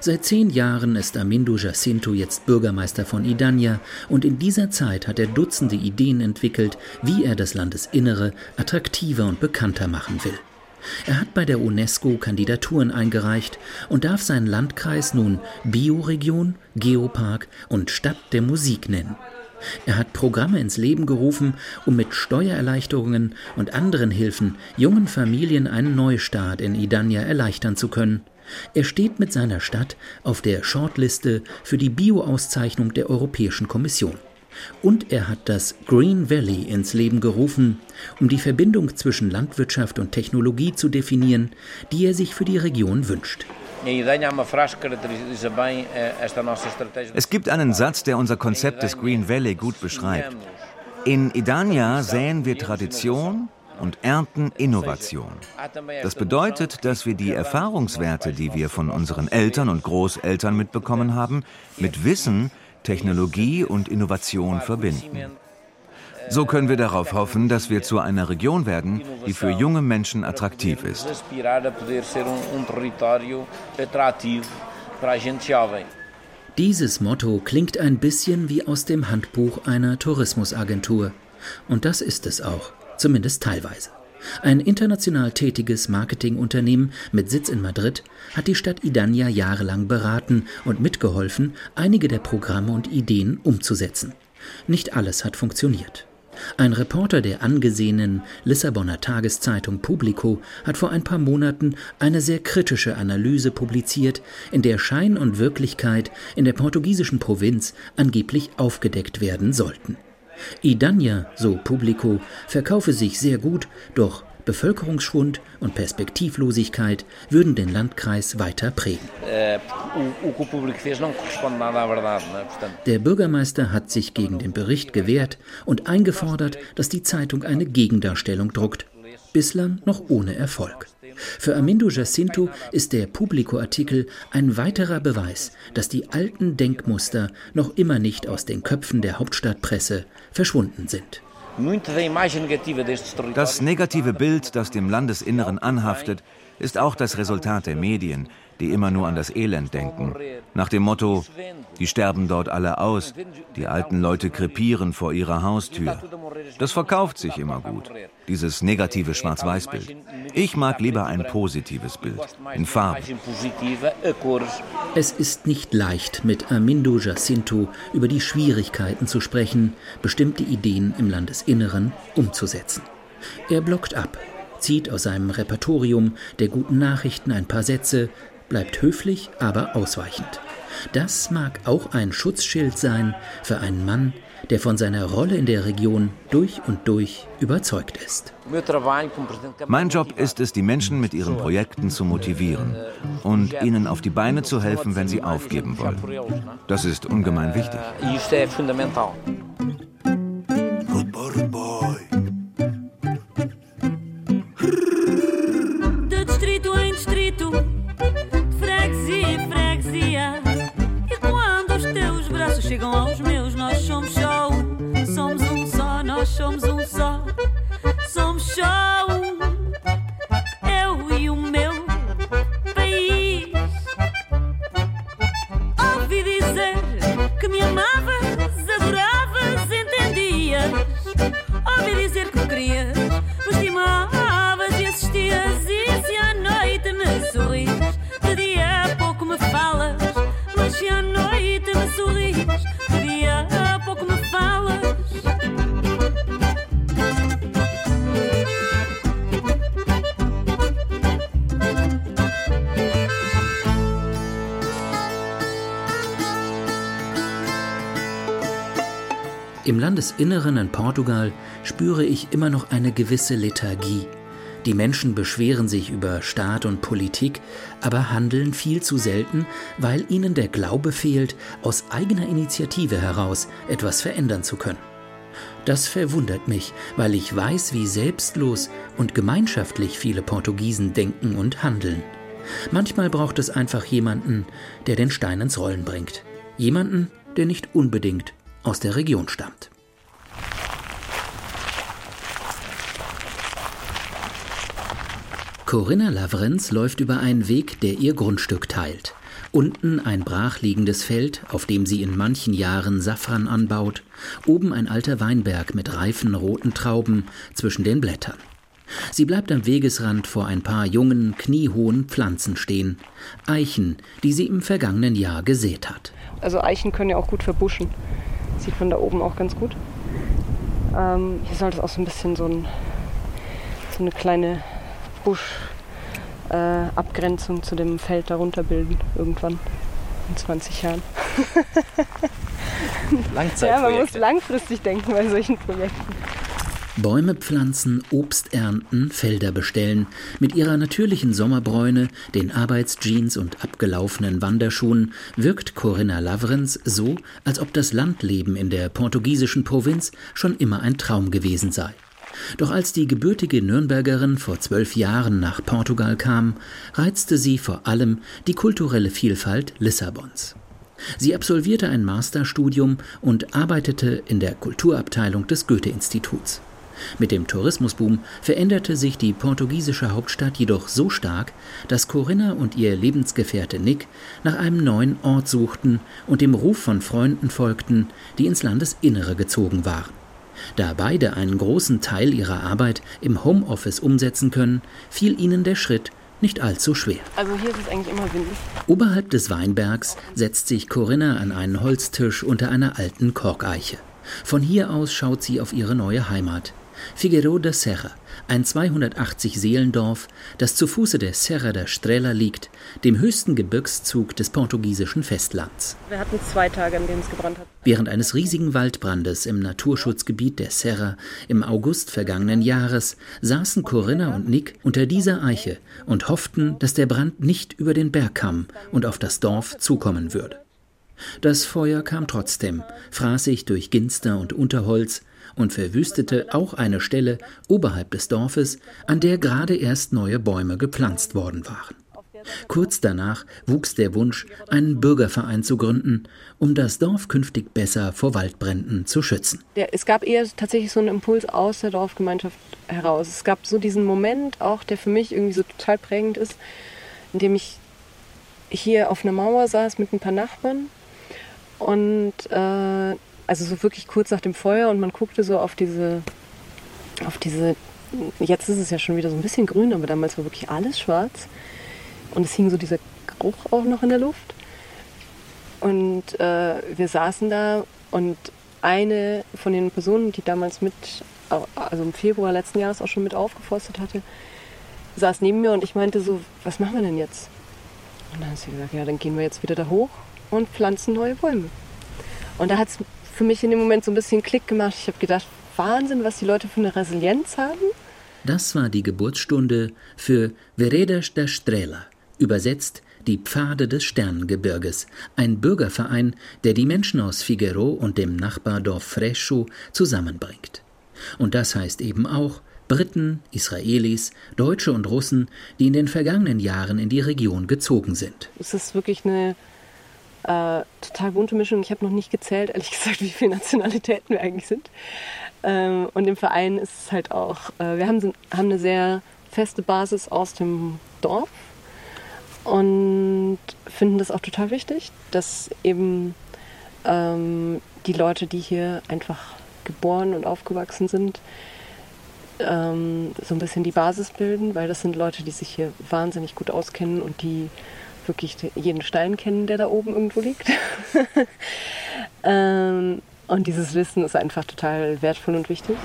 Seit zehn Jahren ist Amindo Jacinto jetzt Bürgermeister von Idania und in dieser Zeit hat er Dutzende Ideen entwickelt, wie er das Landesinnere attraktiver und bekannter machen will. Er hat bei der UNESCO Kandidaturen eingereicht und darf seinen Landkreis nun Bioregion, Geopark und Stadt der Musik nennen. Er hat Programme ins Leben gerufen, um mit Steuererleichterungen und anderen Hilfen jungen Familien einen Neustart in Idania erleichtern zu können. Er steht mit seiner Stadt auf der Shortliste für die Bio-Auszeichnung der Europäischen Kommission. Und er hat das Green Valley ins Leben gerufen, um die Verbindung zwischen Landwirtschaft und Technologie zu definieren, die er sich für die Region wünscht. Es gibt einen Satz, der unser Konzept des Green Valley gut beschreibt. In Idania säen wir Tradition und ernten Innovation. Das bedeutet, dass wir die Erfahrungswerte, die wir von unseren Eltern und Großeltern mitbekommen haben, mit Wissen, Technologie und Innovation verbinden. So können wir darauf hoffen, dass wir zu einer Region werden, die für junge Menschen attraktiv ist. Dieses Motto klingt ein bisschen wie aus dem Handbuch einer Tourismusagentur. Und das ist es auch, zumindest teilweise. Ein international tätiges Marketingunternehmen mit Sitz in Madrid hat die Stadt Idania jahrelang beraten und mitgeholfen, einige der Programme und Ideen umzusetzen. Nicht alles hat funktioniert. Ein Reporter der angesehenen Lissabonner Tageszeitung Publico hat vor ein paar Monaten eine sehr kritische Analyse publiziert, in der Schein und Wirklichkeit in der portugiesischen Provinz angeblich aufgedeckt werden sollten. Idania, so Publico, verkaufe sich sehr gut, doch Bevölkerungsschwund und Perspektivlosigkeit würden den Landkreis weiter prägen. Der Bürgermeister hat sich gegen den Bericht gewehrt und eingefordert, dass die Zeitung eine Gegendarstellung druckt. Bislang noch ohne Erfolg. Für Amindo Jacinto ist der Publico-Artikel ein weiterer Beweis, dass die alten Denkmuster noch immer nicht aus den Köpfen der Hauptstadtpresse verschwunden sind. Das negative Bild, das dem Landesinneren anhaftet, ist auch das Resultat der Medien, die immer nur an das Elend denken. Nach dem Motto, die sterben dort alle aus, die alten Leute krepieren vor ihrer Haustür. Das verkauft sich immer gut, dieses negative Schwarz-Weiß-Bild. Ich mag lieber ein positives Bild, in Farbe. Es ist nicht leicht, mit Amindo Jacinto über die Schwierigkeiten zu sprechen, bestimmte Ideen im Landesinneren umzusetzen. Er blockt ab, zieht aus seinem Repertorium der guten Nachrichten ein paar Sätze, bleibt höflich, aber ausweichend. Das mag auch ein Schutzschild sein für einen Mann, der von seiner Rolle in der Region durch und durch überzeugt ist. Mein Job ist es, die Menschen mit ihren Projekten zu motivieren und ihnen auf die Beine zu helfen, wenn sie aufgeben wollen. Das ist ungemein wichtig. Chegam aos meus, nós somos um. Somos um só, nós somos um só. Somos só Im Landesinneren in Portugal spüre ich immer noch eine gewisse Lethargie. Die Menschen beschweren sich über Staat und Politik, aber handeln viel zu selten, weil ihnen der Glaube fehlt, aus eigener Initiative heraus etwas verändern zu können. Das verwundert mich, weil ich weiß, wie selbstlos und gemeinschaftlich viele Portugiesen denken und handeln. Manchmal braucht es einfach jemanden, der den Stein ins Rollen bringt. Jemanden, der nicht unbedingt aus der Region stammt. Corinna Lavrenz läuft über einen Weg, der ihr Grundstück teilt. Unten ein brachliegendes Feld, auf dem sie in manchen Jahren Safran anbaut, oben ein alter Weinberg mit reifen roten Trauben zwischen den Blättern. Sie bleibt am Wegesrand vor ein paar jungen, kniehohen Pflanzen stehen. Eichen, die sie im vergangenen Jahr gesät hat. Also Eichen können ja auch gut verbuschen. Sieht man da oben auch ganz gut. Ähm, hier soll es auch so ein bisschen so, ein, so eine kleine Busch-Abgrenzung zu dem Feld darunter bilden, irgendwann in 20 Jahren. ja, man muss langfristig denken bei solchen Projekten. Bäume pflanzen, Obst ernten, Felder bestellen, mit ihrer natürlichen Sommerbräune, den Arbeitsjeans und abgelaufenen Wanderschuhen wirkt Corinna Lavrenz so, als ob das Landleben in der portugiesischen Provinz schon immer ein Traum gewesen sei. Doch als die gebürtige Nürnbergerin vor zwölf Jahren nach Portugal kam, reizte sie vor allem die kulturelle Vielfalt Lissabons. Sie absolvierte ein Masterstudium und arbeitete in der Kulturabteilung des Goethe-Instituts. Mit dem Tourismusboom veränderte sich die portugiesische Hauptstadt jedoch so stark, dass Corinna und ihr Lebensgefährte Nick nach einem neuen Ort suchten und dem Ruf von Freunden folgten, die ins Landesinnere gezogen waren. Da beide einen großen Teil ihrer Arbeit im Homeoffice umsetzen können, fiel ihnen der Schritt nicht allzu schwer. Also hier ist es eigentlich immer windig. Oberhalb des Weinbergs setzt sich Corinna an einen Holztisch unter einer alten Korkeiche. Von hier aus schaut sie auf ihre neue Heimat, Figueroa da Serra, ein 280 Seelendorf, das zu Fuße der Serra da Estrela liegt, dem höchsten Gebirgszug des portugiesischen Festlands. Wir hatten zwei Tage, an denen es gebrannt hat. Während eines riesigen Waldbrandes im Naturschutzgebiet der Serra im August vergangenen Jahres saßen Corinna und Nick unter dieser Eiche und hofften, dass der Brand nicht über den Bergkamm und auf das Dorf zukommen würde. Das Feuer kam trotzdem, fraß sich durch Ginster und Unterholz und verwüstete auch eine Stelle oberhalb des Dorfes, an der gerade erst neue Bäume gepflanzt worden waren. Kurz danach wuchs der Wunsch, einen Bürgerverein zu gründen, um das Dorf künftig besser vor Waldbränden zu schützen. Der, es gab eher tatsächlich so einen Impuls aus der Dorfgemeinschaft heraus. Es gab so diesen Moment auch, der für mich irgendwie so total prägend ist, in dem ich hier auf einer Mauer saß mit ein paar Nachbarn und äh, also so wirklich kurz nach dem Feuer und man guckte so auf diese, auf diese, jetzt ist es ja schon wieder so ein bisschen grün, aber damals war wirklich alles schwarz und es hing so dieser Geruch auch noch in der Luft. Und äh, wir saßen da und eine von den Personen, die damals mit, also im Februar letzten Jahres auch schon mit aufgeforstet hatte, saß neben mir und ich meinte so, was machen wir denn jetzt? Und dann hat sie gesagt, ja, dann gehen wir jetzt wieder da hoch und pflanzen neue Bäume. Und da hat es für mich in dem Moment so ein bisschen Klick gemacht. Ich habe gedacht, Wahnsinn, was die Leute für eine Resilienz haben. Das war die Geburtsstunde für Veredas da Strela, übersetzt die Pfade des Sternengebirges, ein Bürgerverein, der die Menschen aus Figueroa und dem Nachbardorf Frescio zusammenbringt. Und das heißt eben auch Briten, Israelis, Deutsche und Russen, die in den vergangenen Jahren in die Region gezogen sind. Es ist wirklich eine äh, total bunte Mischung. Ich habe noch nicht gezählt, ehrlich gesagt, wie viele Nationalitäten wir eigentlich sind. Ähm, und im Verein ist es halt auch, äh, wir haben, haben eine sehr feste Basis aus dem Dorf und finden das auch total wichtig, dass eben ähm, die Leute, die hier einfach geboren und aufgewachsen sind, ähm, so ein bisschen die Basis bilden, weil das sind Leute, die sich hier wahnsinnig gut auskennen und die wirklich jeden Stein kennen, der da oben irgendwo liegt. ähm, und dieses Wissen ist einfach total wertvoll und wichtig.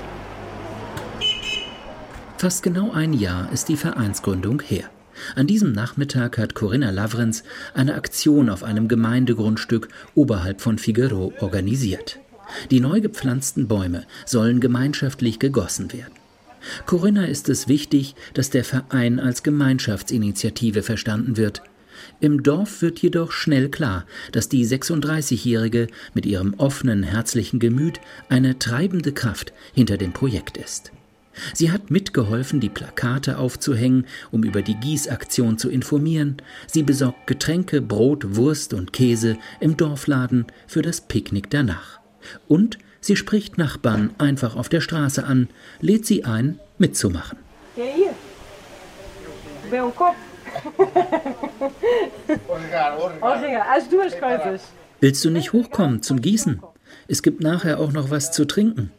Fast genau ein Jahr ist die Vereinsgründung her. An diesem Nachmittag hat Corinna Lavrenz eine Aktion auf einem Gemeindegrundstück oberhalb von Figueroa organisiert. Die neu gepflanzten Bäume sollen gemeinschaftlich gegossen werden. Corinna ist es wichtig, dass der Verein als Gemeinschaftsinitiative verstanden wird. Im Dorf wird jedoch schnell klar, dass die 36-Jährige mit ihrem offenen, herzlichen Gemüt eine treibende Kraft hinter dem Projekt ist. Sie hat mitgeholfen, die Plakate aufzuhängen, um über die Gießaktion zu informieren. Sie besorgt Getränke, Brot, Wurst und Käse im Dorfladen für das Picknick danach. Und sie spricht Nachbarn einfach auf der Straße an, lädt sie ein, mitzumachen. Ja, hier. Wer um Kopf? Willst du nicht hochkommen zum Gießen? Es gibt nachher auch noch was zu trinken.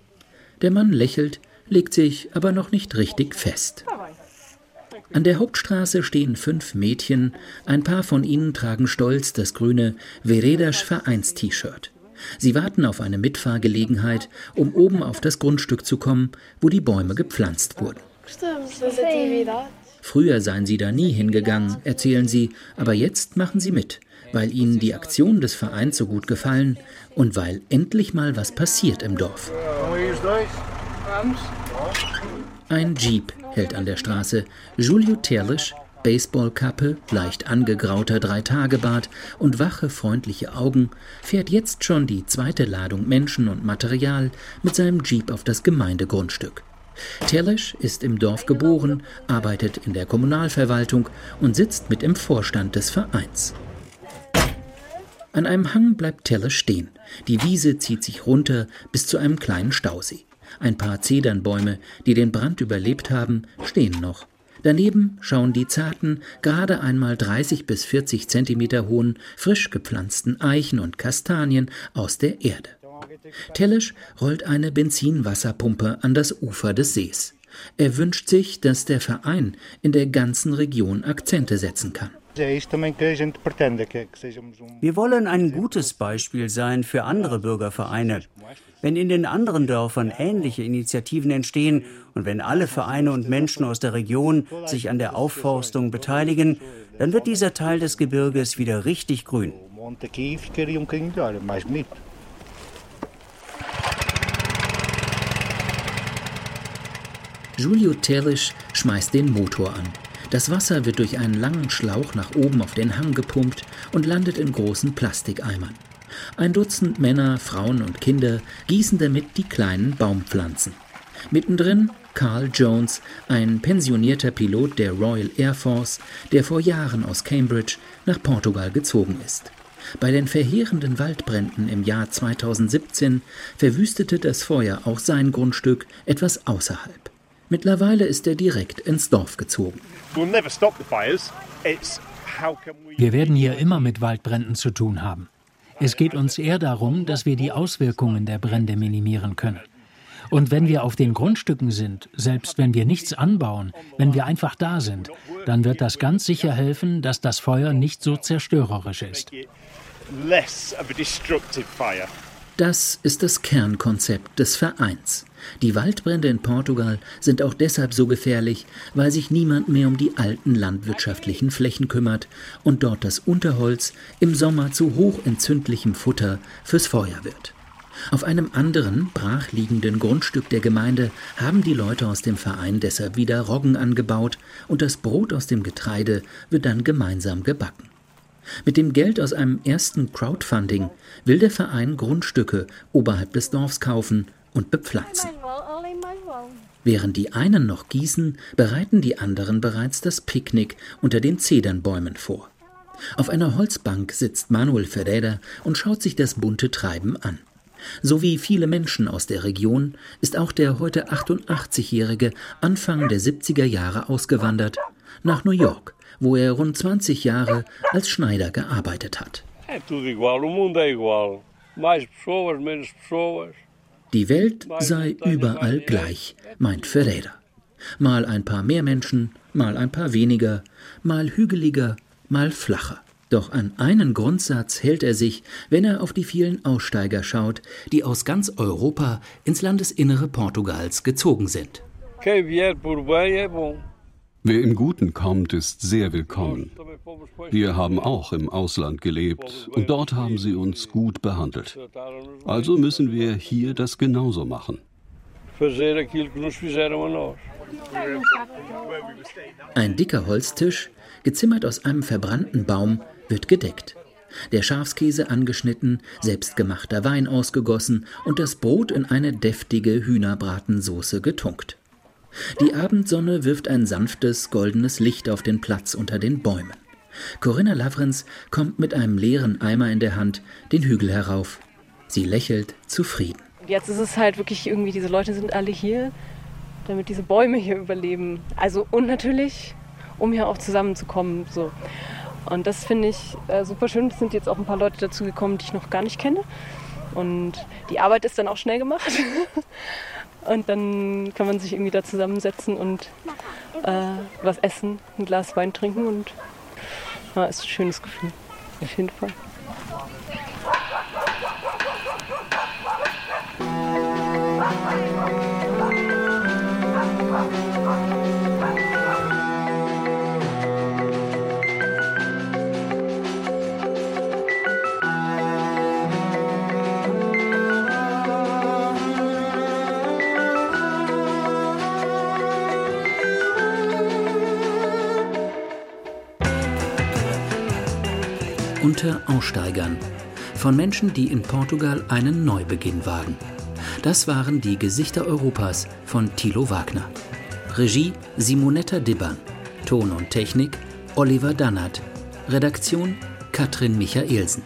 Der Mann lächelt, legt sich aber noch nicht richtig fest. An der Hauptstraße stehen fünf Mädchen, ein paar von ihnen tragen stolz das grüne Veredas Vereins-T-Shirt. Sie warten auf eine Mitfahrgelegenheit, um oben auf das Grundstück zu kommen, wo die Bäume gepflanzt wurden. Früher seien sie da nie hingegangen, erzählen sie, aber jetzt machen sie mit, weil ihnen die Aktion des Vereins so gut gefallen und weil endlich mal was passiert im Dorf. Ein Jeep hält an der Straße. Julio Terlisch, Baseballkappe, leicht angegrauter Dreitagebart und wache, freundliche Augen, fährt jetzt schon die zweite Ladung Menschen und Material mit seinem Jeep auf das Gemeindegrundstück. Terlisch ist im Dorf geboren, arbeitet in der Kommunalverwaltung und sitzt mit im Vorstand des Vereins. An einem Hang bleibt Terlisch stehen. Die Wiese zieht sich runter bis zu einem kleinen Stausee. Ein paar Zedernbäume, die den Brand überlebt haben, stehen noch. Daneben schauen die zarten, gerade einmal 30 bis 40 Zentimeter hohen, frisch gepflanzten Eichen und Kastanien aus der Erde. Tellisch rollt eine Benzinwasserpumpe an das Ufer des Sees. Er wünscht sich, dass der Verein in der ganzen Region Akzente setzen kann. Wir wollen ein gutes Beispiel sein für andere Bürgervereine. Wenn in den anderen Dörfern ähnliche Initiativen entstehen und wenn alle Vereine und Menschen aus der Region sich an der Aufforstung beteiligen, dann wird dieser Teil des Gebirges wieder richtig grün. Julio Terlisch schmeißt den Motor an. Das Wasser wird durch einen langen Schlauch nach oben auf den Hang gepumpt und landet in großen Plastikeimern. Ein Dutzend Männer, Frauen und Kinder gießen damit die kleinen Baumpflanzen. Mittendrin Carl Jones, ein pensionierter Pilot der Royal Air Force, der vor Jahren aus Cambridge nach Portugal gezogen ist. Bei den verheerenden Waldbränden im Jahr 2017 verwüstete das Feuer auch sein Grundstück etwas außerhalb. Mittlerweile ist er direkt ins Dorf gezogen. Wir werden hier immer mit Waldbränden zu tun haben. Es geht uns eher darum, dass wir die Auswirkungen der Brände minimieren können. Und wenn wir auf den Grundstücken sind, selbst wenn wir nichts anbauen, wenn wir einfach da sind, dann wird das ganz sicher helfen, dass das Feuer nicht so zerstörerisch ist. Das ist das Kernkonzept des Vereins. Die Waldbrände in Portugal sind auch deshalb so gefährlich, weil sich niemand mehr um die alten landwirtschaftlichen Flächen kümmert und dort das Unterholz im Sommer zu hochentzündlichem Futter fürs Feuer wird. Auf einem anderen, brachliegenden Grundstück der Gemeinde haben die Leute aus dem Verein deshalb wieder Roggen angebaut und das Brot aus dem Getreide wird dann gemeinsam gebacken. Mit dem Geld aus einem ersten Crowdfunding will der Verein Grundstücke oberhalb des Dorfs kaufen und bepflanzen. Während die einen noch gießen, bereiten die anderen bereits das Picknick unter den Zedernbäumen vor. Auf einer Holzbank sitzt Manuel Ferreira und schaut sich das bunte Treiben an. So wie viele Menschen aus der Region ist auch der heute 88-Jährige Anfang der 70er Jahre ausgewandert nach New York, wo er rund 20 Jahre als Schneider gearbeitet hat. Die Welt sei überall gleich, meint Ferreira. Mal ein paar mehr Menschen, mal ein paar weniger, mal hügeliger, mal flacher. Doch an einen Grundsatz hält er sich, wenn er auf die vielen Aussteiger schaut, die aus ganz Europa ins Landesinnere Portugals gezogen sind. Wer im Guten kommt, ist sehr willkommen. Wir haben auch im Ausland gelebt und dort haben sie uns gut behandelt. Also müssen wir hier das genauso machen. Ein dicker Holztisch, gezimmert aus einem verbrannten Baum, wird gedeckt. Der Schafskäse angeschnitten, selbstgemachter Wein ausgegossen und das Brot in eine deftige Hühnerbratensoße getunkt. Die Abendsonne wirft ein sanftes, goldenes Licht auf den Platz unter den Bäumen. Corinna Lavrenz kommt mit einem leeren Eimer in der Hand den Hügel herauf. Sie lächelt zufrieden. Jetzt ist es halt wirklich irgendwie, diese Leute sind alle hier, damit diese Bäume hier überleben. Also und natürlich, um hier auch zusammenzukommen. So. Und das finde ich äh, super schön. Es sind jetzt auch ein paar Leute dazugekommen, die ich noch gar nicht kenne. Und die Arbeit ist dann auch schnell gemacht. Und dann kann man sich irgendwie da zusammensetzen und äh, was essen, ein Glas Wein trinken und ja, ist ein schönes Gefühl. Auf jeden Fall. Unter Aussteigern, von Menschen, die in Portugal einen Neubeginn wagen. Das waren die Gesichter Europas von Thilo Wagner. Regie Simonetta Dibban. Ton und Technik Oliver Dannert. Redaktion Katrin Michaelsen.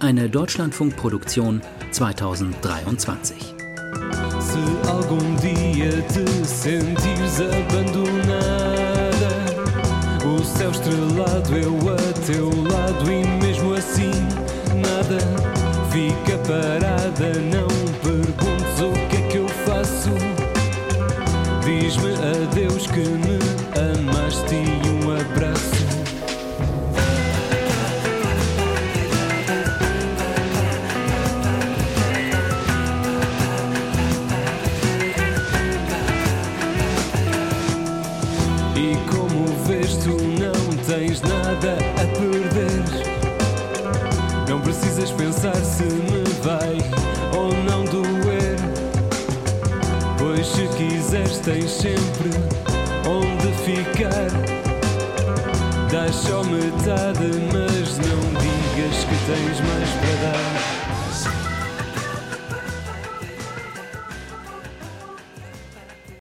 Eine Deutschlandfunkproduktion 2023. Se algum dia te sentires abandonada, o céu estrelado eu a teu lado e mesmo assim nada fica parada. Não pensar se me vai ou não doer. Pois se quiseres, tens sempre onde ficar. Dás só metade, mas não digas que tens mais para dar.